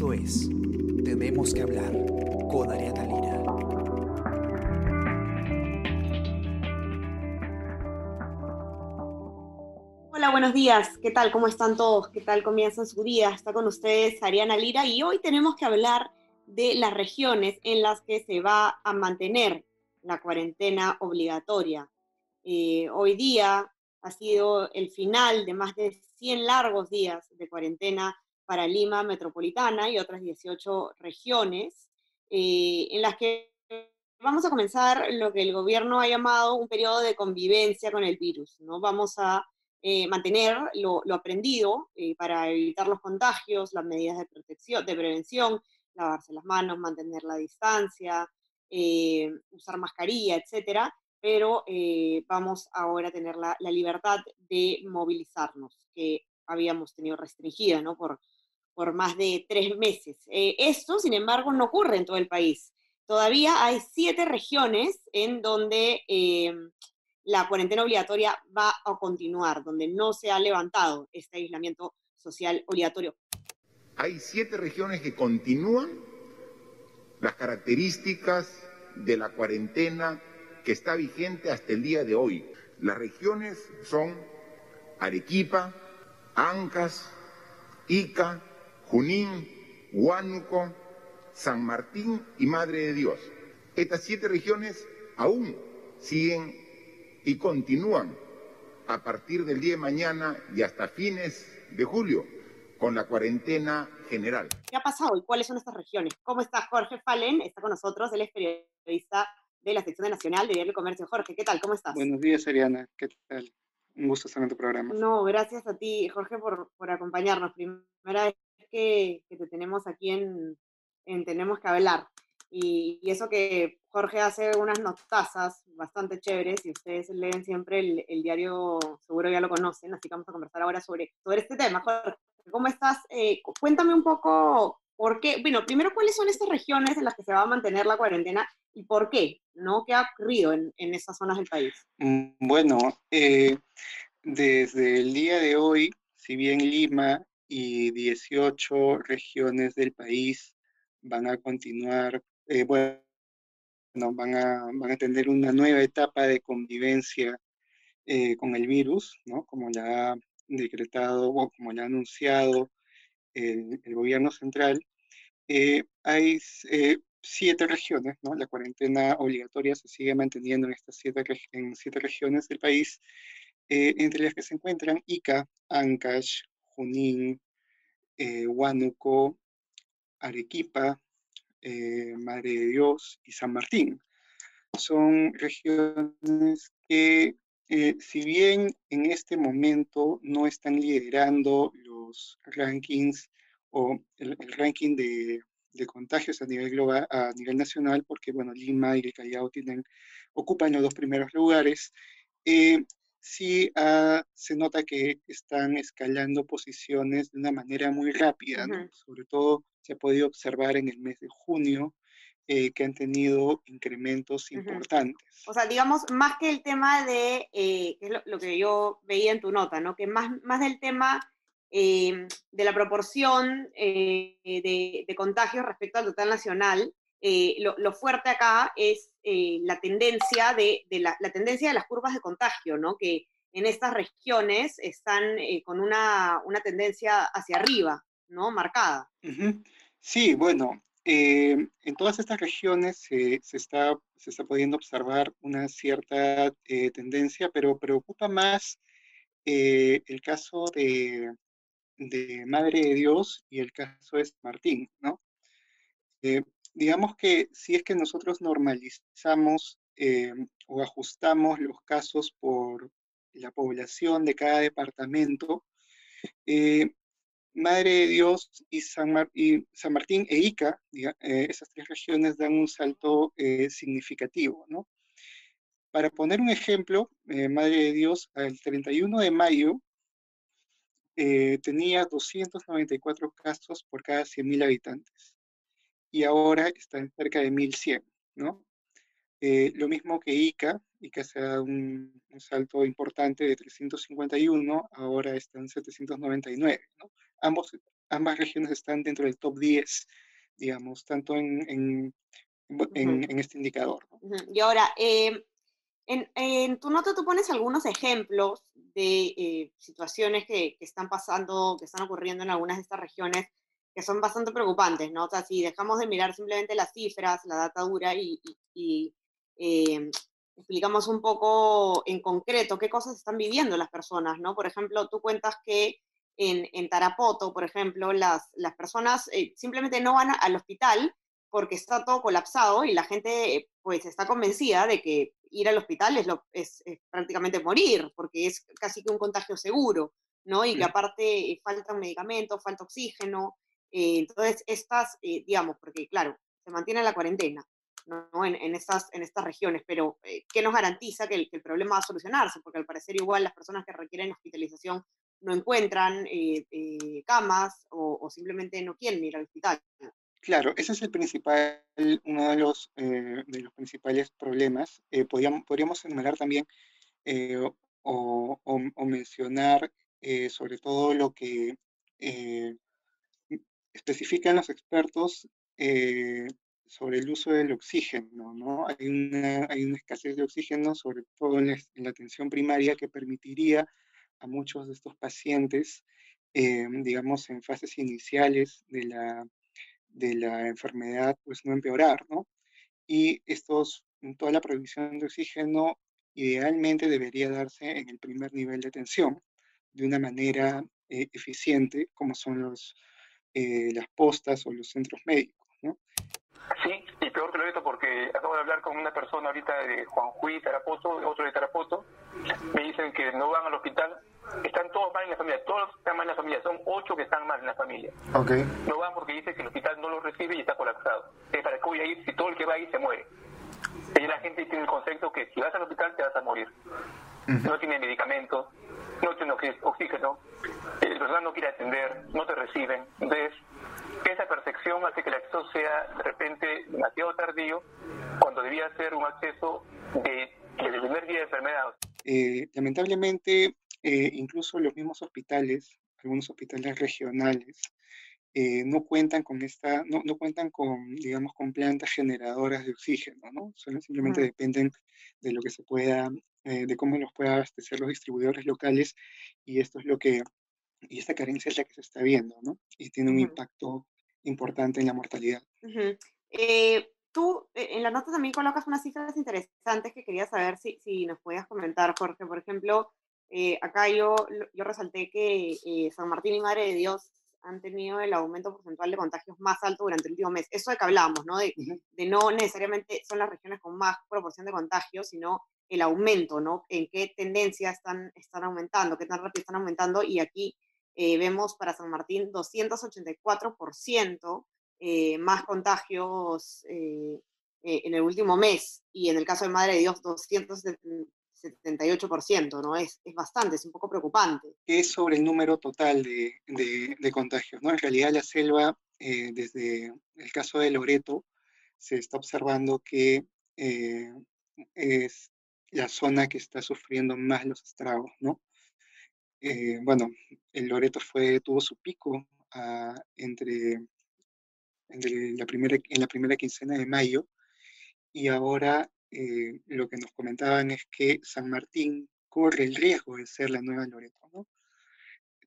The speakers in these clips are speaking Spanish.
Esto es Tenemos que hablar con Ariana Lira. Hola, buenos días. ¿Qué tal? ¿Cómo están todos? ¿Qué tal comienzan su día? Está con ustedes Ariana Lira y hoy tenemos que hablar de las regiones en las que se va a mantener la cuarentena obligatoria. Eh, hoy día ha sido el final de más de 100 largos días de cuarentena para Lima Metropolitana y otras 18 regiones, eh, en las que vamos a comenzar lo que el gobierno ha llamado un periodo de convivencia con el virus. ¿no? Vamos a eh, mantener lo, aprendido eh, para evitar los contagios, las medidas de protección, de prevención, lavarse las manos, mantener la distancia, usar mascarilla, etcétera, pero vamos ahora a tener la, la, libertad de movilizarnos, que habíamos tenido restringida, ¿no? Por, por más de tres meses. Eh, esto, sin embargo, no ocurre en todo el país. Todavía hay siete regiones en donde eh, la cuarentena obligatoria va a continuar, donde no se ha levantado este aislamiento social obligatorio. Hay siete regiones que continúan las características de la cuarentena que está vigente hasta el día de hoy. Las regiones son Arequipa, Ancas, Ica, Junín, Huánuco, San Martín y Madre de Dios. Estas siete regiones aún siguen y continúan a partir del día de mañana y hasta fines de julio con la cuarentena general. ¿Qué ha pasado y cuáles son estas regiones? ¿Cómo está Jorge Fallen? Está con nosotros, él es periodista de la sección nacional de Diario Comercio. Jorge, ¿qué tal? ¿Cómo estás? Buenos días, Ariana. ¿Qué tal? Un gusto estar en tu programa. No, gracias a ti, Jorge, por, por acompañarnos. Primera vez que, te tenemos aquí en, Tenemos que hablar. Y, eso que Jorge hace unas notazas bastante chéveres y ustedes leen siempre el, diario, seguro ya lo conocen, así que vamos a conversar ahora sobre, sobre este tema. Jorge, ¿cómo estás? Eh, cuéntame un poco por qué, bueno, primero, ¿cuáles son estas regiones en las que se va a mantener la cuarentena y por qué? ¿no? ¿Qué ha ocurrido en, en esas zonas del país? Mm, bueno, eh, desde el día de hoy, si bien Lima y 18 regiones del país van a continuar, eh, bueno, van a, van a tener una nueva etapa de convivencia eh, con el virus, ¿no? Como ya ha decretado o como ya ha anunciado el, gobierno central. Eh, hay siete regiones, ¿no? La cuarentena obligatoria se sigue manteniendo en estas siete, en siete regiones del país, entre las que se encuentran Ica, Ancash, Junín, eh, Huánuco, Arequipa, eh, Madre de Dios y San Martín. Son regiones que, eh, si bien en este momento no están liderando los rankings o el, ranking de, contagios a nivel global, a nivel nacional, porque bueno, Lima y el Callao ocupan los dos primeros lugares, sí ah, se nota que están escalando posiciones de una manera muy rápida, sobre todo se ha podido observar en el mes de junio eh, que han tenido incrementos importantes. O sea, digamos, más que el tema de, eh, que es lo, que yo veía en tu nota, ¿no? Que más, más del tema em, de la proporción eh, de, de contagios respecto al total nacional, eh, lo, fuerte acá es eh, la tendencia de, la, tendencia de las curvas de contagio, ¿no? Que en estas regiones están eh, con una, tendencia hacia arriba, ¿no? Marcada. Sí, bueno, en todas estas regiones se, está, se está pudiendo observar una cierta tendencia, pero preocupa más el caso de, de Madre de Dios y el caso de Martín, ¿no? Digamos que si es que nosotros normalizamos eh, o ajustamos los casos por la población de cada departamento, eh, Madre de Dios y San, Martín e Ica, eh, esas tres regiones dan un salto significativo, ¿no? Para poner un ejemplo, Madre de Dios, al 31 de mayo tenía 294 casos por cada 100.000 habitantes y ahora está en cerca de 1100, ¿no? Eh, lo mismo que ICA, ICA se ha dado un, salto importante de 351, ahora está en 799, ¿no? Ambos ambas regiones están dentro del top 10, digamos, tanto en, en, en, este indicador. Y ahora, en, en, tu nota tú pones algunos ejemplos de eh, situaciones que, que, están pasando, que están ocurriendo en algunas de estas regiones que son bastante preocupantes, ¿no? O sea, si dejamos de mirar simplemente las cifras, la data dura y, y, em, explicamos un poco en concreto qué cosas están viviendo las personas, ¿no? Por ejemplo, tú cuentas que en, en Tarapoto, por ejemplo, las, las personas eh, simplemente no van al hospital porque está todo colapsado y la gente pues está convencida de que ir al hospital es, lo, es, prácticamente morir, porque es casi que un contagio seguro, ¿no? Y que aparte eh, falta un medicamento, falta oxígeno, eh, entonces estas, digamos, porque claro, se mantiene la cuarentena, ¿no? En, estas, en estas regiones, pero ¿qué nos garantiza que el, problema va a solucionarse? Porque al parecer igual las personas que requieren hospitalización no encuentran camas o, simplemente no quieren ir al hospital. Claro, ese es el principal, uno de los, eh, de los principales problemas. Eh, podríamos, podríamos enumerar también eh, o, mencionar sobre todo lo que especifican los expertos sobre el uso del oxígeno, ¿no? Hay una, hay una escasez de oxígeno, sobre todo en la, atención primaria, que permitiría a muchos de estos pacientes, digamos, en fases iniciales de la de la enfermedad pues no empeorar, ¿no? Y estos, toda la provisión de oxígeno idealmente debería darse en el primer nivel de atención de una manera eh, eficiente, como son los, eh, las postas o los centros médicos, ¿no? Sí, y peor que lo esto porque acabo de hablar con una persona ahorita de Juanjuy, Tarapoto, otro de Tarapoto, me dicen que no van al hospital están todos mal en la familia, todos están mal en la familia, son ocho que están mal en la familia. Okay. No van porque dice que el hospital no los recibe y está colapsado. ¿Para qué voy a ir si todo el que va ahí se muere? Y la gente tiene el concepto que si vas al hospital te vas a morir. No tiene medicamentos, no tiene oxígeno, el personal no quiere atender, no te reciben. Entonces, esa percepción hace que el acceso sea de repente demasiado tardío cuando debía ser un acceso de, desde el primer día de enfermedad. Eh, lamentablemente, eh, incluso los mismos hospitales, algunos hospitales regionales, eh, no cuentan con esta, no, no, cuentan con, digamos, con plantas generadoras de oxígeno, ¿no? Solo simplemente dependen de lo que se pueda, eh, de cómo los puedan abastecer los distribuidores locales, y esto es lo que, y esta carencia es la que se está viendo, ¿no? Y tiene un impacto importante en la mortalidad. tú en la nota también colocas unas cifras interesantes que quería saber si, si nos podías comentar, Jorge. Por ejemplo, eh, acá yo, yo resalté que eh, San Martín y Madre de Dios han tenido el aumento porcentual de contagios más alto durante el último mes. Eso de que hablábamos, ¿no? De, de, no necesariamente son las regiones con más proporción de contagios, sino el aumento, ¿no? En qué tendencia están, están aumentando, qué tan rápido están aumentando. Y aquí eh, vemos para San Martín 284% más contagios en el último mes. Y en el caso de Madre de Dios, 270 78%, ¿no? Es, es bastante, es un poco preocupante. Es sobre el número total de, de, contagios, ¿no? En realidad la selva, eh, desde el caso de Loreto, se está observando que eh, es la zona que está sufriendo más los estragos, ¿no? Eh, bueno, el Loreto fue, tuvo su pico ah, entre, entre la primera, en la primera quincena de mayo y ahora eh, lo que nos comentaban es que San Martín corre el riesgo de ser la nueva Loreto, ¿no?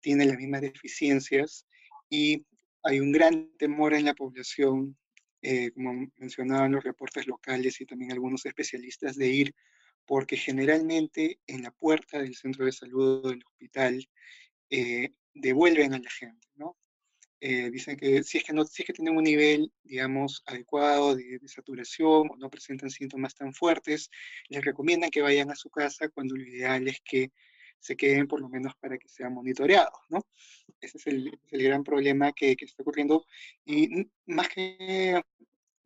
Tiene las mismas deficiencias y hay un gran temor en la población, eh, como mencionaban los reportes locales y también algunos especialistas, de ir, porque generalmente en la puerta del centro de salud o del hospital eh, devuelven a la gente, ¿no? Eh, dicen que si es que, no, si es que tienen un nivel, digamos, adecuado de, saturación o no presentan síntomas tan fuertes, les recomiendan que vayan a su casa cuando lo ideal es que se queden por lo menos para que sean monitoreados, ¿no? Ese es el, el gran problema que, que, está ocurriendo y más que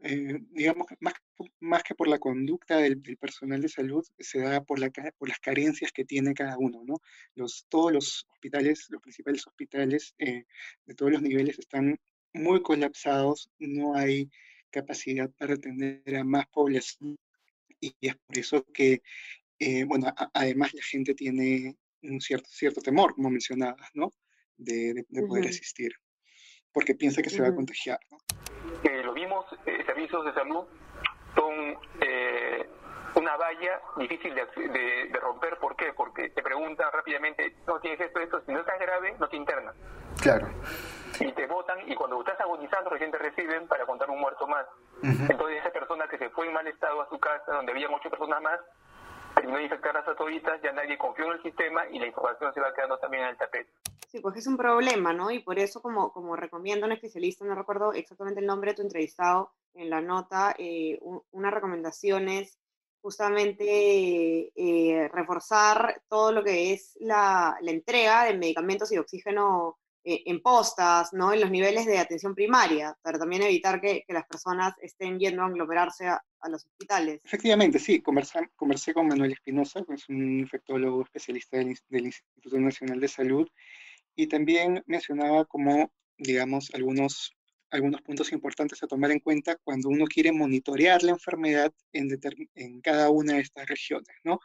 eh, digamos, más, más que por la conducta del, personal de salud, se da por, la, por las carencias que tiene cada uno, ¿no? Los, todos los hospitales, los principales hospitales eh, de todos los niveles están muy colapsados, no hay capacidad para atender a más población y es por eso que, eh, bueno, además la gente tiene un cierto, cierto temor, como mencionabas, ¿no? De, de, poder asistir. porque piensa que se va a contagiar. ¿no? Servicios de salud son una valla difícil de, romper. ¿Por qué? Porque te preguntan rápidamente, no tienes esto, esto, si no estás grave, no te internan. Claro. Y te votan y cuando estás agonizando recién te reciben para contar un muerto más. Entonces esa persona que se fue en mal estado a su casa, donde había muchas personas más, terminó de infectar las autoritas, ya nadie confió en el sistema y la información se va quedando también en el tapete. Sí, pues es un problema, ¿no? Y por eso, como, como recomienda un especialista, no recuerdo exactamente el nombre de tu entrevistado en la nota, eh, una recomendación es justamente eh, reforzar todo lo que es la, la, entrega de medicamentos y oxígeno eh, en postas, ¿no? en los niveles de atención primaria, para también evitar que, que las personas estén yendo a aglomerarse a, los hospitales. Efectivamente, sí, conversé, conversé con Manuel Espinosa, que es un infectólogo especialista del, del Instituto Nacional de Salud, y también mencionaba como, digamos, algunos algunos puntos importantes a tomar en cuenta cuando uno quiere monitorear la enfermedad en, en cada una de estas regiones, ¿no?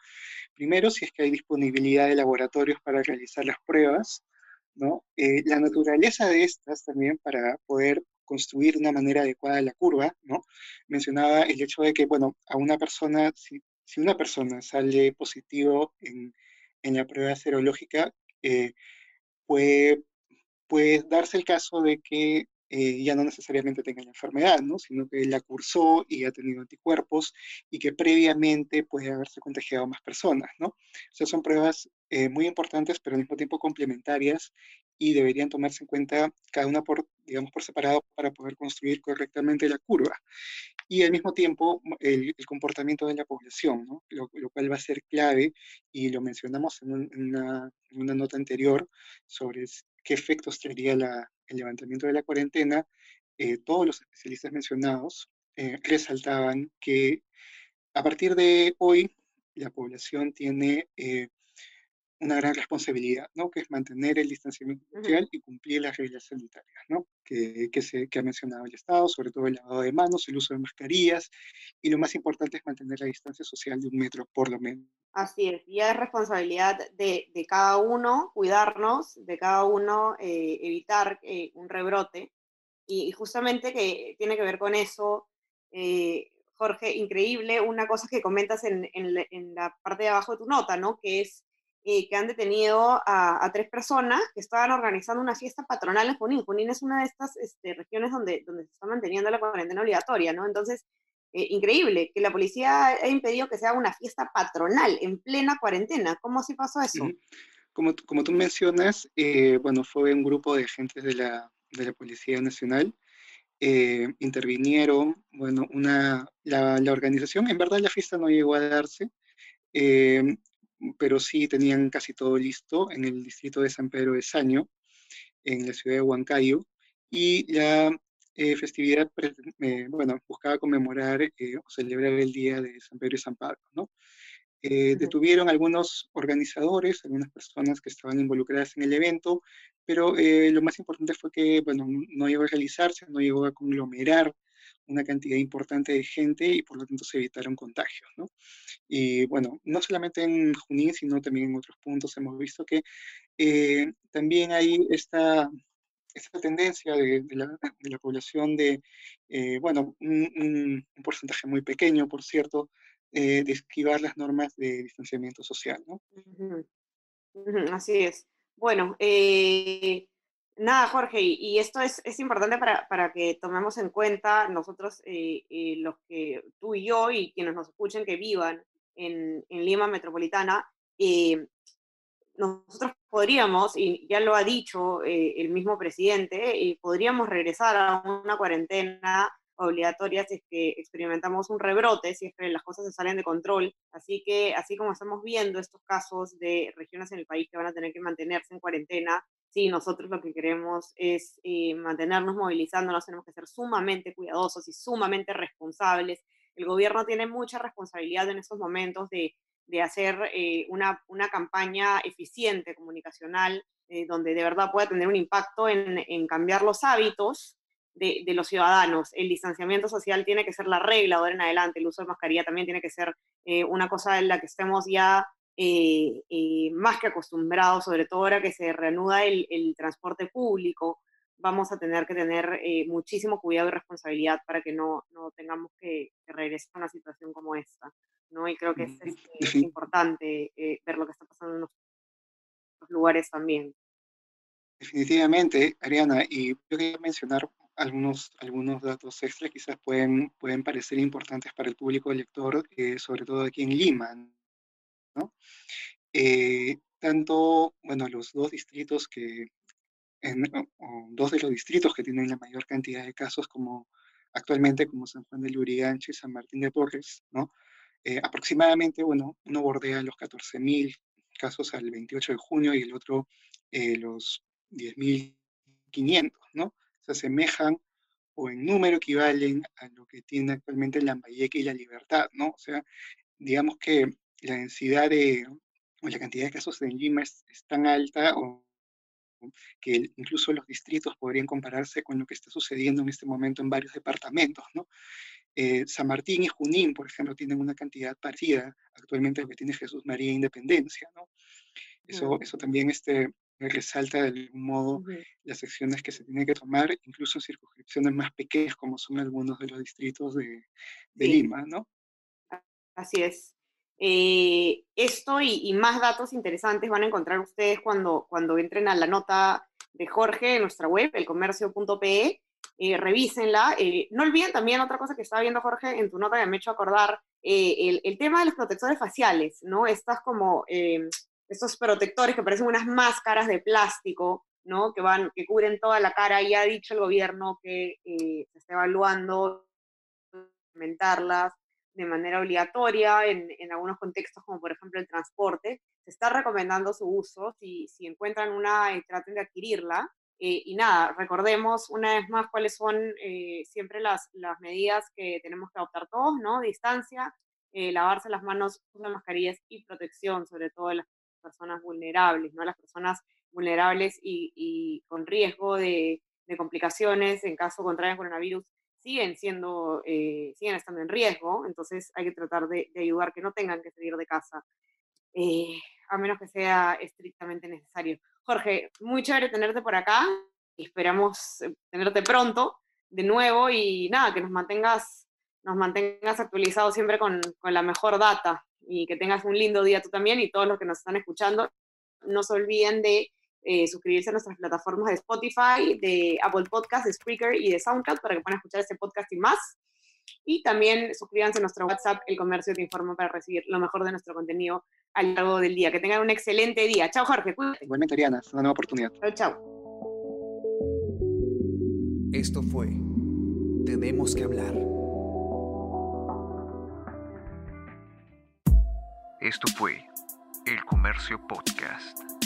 Primero, si es que hay disponibilidad de laboratorios para realizar las pruebas, ¿no? Eh, la naturaleza de estas también para poder construir de una manera adecuada la curva, ¿no? Mencionaba el hecho de que, bueno, a una persona, si, si una persona sale positivo en, en la prueba serológica, eh, puede, puede darse el caso de que eh, ya no necesariamente tenga la enfermedad, ¿no? sino que la cursó y ha tenido anticuerpos y que previamente puede haberse contagiado a más personas. ¿no? O sea, son pruebas eh, muy importantes, pero al mismo tiempo complementarias y deberían tomarse en cuenta cada una por, digamos, por separado para poder construir correctamente la curva. Y al mismo tiempo el, comportamiento de la población, ¿no? lo, cual va a ser clave y lo mencionamos en, una, en una nota anterior sobre qué efectos traería la, el levantamiento de la cuarentena, eh, todos los especialistas mencionados eh, resaltaban que a partir de hoy la población tiene eh, una gran responsabilidad, ¿no? que es mantener el distanciamiento social y cumplir las reglas sanitarias ¿no? que, que, se, que ha mencionado el Estado, sobre todo el lavado de manos, el uso de mascarillas, y lo más importante es mantener la distancia social de un metro por lo menos. Así es, y es responsabilidad de, de cada uno cuidarnos, de cada uno eh, evitar eh, un rebrote, y, justamente que tiene que ver con eso. Eh, Jorge, increíble, una cosa que comentas en, en, en, la parte de abajo de tu nota, ¿no? Que es eh, que han detenido a, tres personas que estaban organizando una fiesta patronal en Junín. Junín es una de estas este, regiones donde, donde se está manteniendo la cuarentena obligatoria, ¿no? Entonces, eh, increíble que la policía ha impedido que se haga una fiesta patronal en plena cuarentena. ¿Cómo así pasó eso? Como, como tú mencionas, eh, bueno, fue un grupo de agentes de la, de la Policía Nacional. intervinieron, bueno, una, la, la, organización, en verdad la fiesta no llegó a darse, pero sí tenían casi todo listo en el distrito de San Pedro de Saño, en la ciudad de Huancayo, y la eh, festividad, eh, bueno, buscaba conmemorar eh, o celebrar el día de San Pedro y San Pablo, ¿no? Detuvieron algunos organizadores, algunas personas que estaban involucradas en el evento, pero lo más importante fue que, bueno, no llegó a realizarse, no llegó a conglomerar una cantidad importante de gente y por lo tanto se evitaron contagios. ¿no? Y bueno, no solamente en Junín, sino también en otros puntos hemos visto que eh, también hay esta, esta tendencia de, la, población de, eh, bueno, un, porcentaje muy pequeño, por cierto, eh, de esquivar las normas de distanciamiento social. ¿no? Así es. Bueno, Nada, Jorge, y, esto es, es importante para, para, que tomemos en cuenta nosotros, eh, eh, los que tú y yo y quienes nos escuchen que vivan en, en Lima Metropolitana, eh, nosotros podríamos, y ya lo ha dicho el mismo presidente, podríamos regresar a una cuarentena obligatoria si es que experimentamos un rebrote, si es que las cosas se salen de control. Así que, así como estamos viendo estos casos de regiones en el país que van a tener que mantenerse en cuarentena, sí, nosotros lo que queremos es eh, mantenernos movilizándonos, tenemos que ser sumamente cuidadosos y sumamente responsables. El gobierno tiene mucha responsabilidad en estos momentos de, de hacer eh, una, una, campaña eficiente comunicacional eh, donde de verdad pueda tener un impacto en, en cambiar los hábitos de, de, los ciudadanos. El distanciamiento social tiene que ser la regla de ahora en adelante, el uso de mascarilla también tiene que ser una cosa en la que estemos ya eh, eh, más que acostumbrados, sobre todo ahora que se reanuda el, el transporte público, vamos a tener que tener eh, muchísimo cuidado y responsabilidad para que no, no tengamos que, regresar a una situación como esta. ¿no? Y creo que es, es importante ver lo que está pasando en otros lugares también. Definitivamente, Ariana, y yo quería mencionar algunos, algunos datos extra quizás pueden, pueden parecer importantes para el público lector, eh, sobre todo aquí en Lima. ¿No? tanto, bueno, los dos distritos que, en, dos de los distritos que tienen la mayor cantidad de casos como actualmente como San Juan de Lurigancho y San Martín de Porres, ¿no? Eh, aproximadamente, bueno, uno bordea los 14.000 casos al 28 de junio y el otro eh, los 10.500, ¿no? Se asemejan o en número equivalen a lo que tiene actualmente Lambayeque y La Libertad, ¿no? O sea, digamos que la densidad de, o la cantidad de casos en Lima es, es tan alta o que incluso los distritos podrían compararse con lo que está sucediendo en este momento en varios departamentos, ¿no? Eh, San Martín y Junín, por ejemplo, tienen una cantidad parecida actualmente lo que tiene Jesús María Independencia, ¿no? Eso, eso también este, resalta de algún modo las acciones que se tienen que tomar, incluso en circunscripciones más pequeñas como son algunos de los distritos de, de Lima, ¿no? Así es. Eh, esto y, más datos interesantes van a encontrar ustedes cuando, cuando entren a la nota de Jorge en nuestra web, elcomercio.pe. Eh, revísenla. Eh, no olviden también otra cosa que estaba viendo Jorge en tu nota que me ha hecho acordar, el, el, tema de los protectores faciales, ¿no? Estas como, estos protectores que parecen unas máscaras de plástico, ¿no? Que van, que cubren toda la cara. Y ha dicho el gobierno que se está evaluando implementarlas de manera obligatoria en, en, algunos contextos, como por ejemplo el transporte. Se está recomendando su uso. Si, si encuentran una, eh, traten de adquirirla. Eh, y nada, recordemos una vez más cuáles son eh, siempre las, las medidas que tenemos que adoptar todos, ¿no? Distancia, lavarse las manos, usar mascarillas y protección, sobre todo de las personas vulnerables, ¿no? Las personas vulnerables y, y con riesgo de, de complicaciones en caso contrario al coronavirus siguen siendo, eh, siguen estando en riesgo, entonces hay que tratar de, ayudar que no tengan que salir de casa, eh, a menos que sea estrictamente necesario. Jorge, muy chévere tenerte por acá esperamos eh, tenerte pronto de nuevo y nada, que nos mantengas, nos mantengas actualizados siempre con, con la mejor data y que tengas un lindo día tú también y todos los que nos están escuchando. No se olviden de eh, suscribirse a nuestras plataformas de Spotify, de Apple Podcasts, de Spreaker y de SoundCloud para que puedan escuchar este podcast y más. Y también suscríbanse a nuestro WhatsApp, El Comercio Te Informa, para recibir lo mejor de nuestro contenido a lo largo del día. Que tengan un excelente día. Chao, Jorge. Cuídate. Igualmente, Ariana. Es una nueva oportunidad. Chao, chao. Esto fue Tenemos que hablar. Esto fue El Comercio Podcast.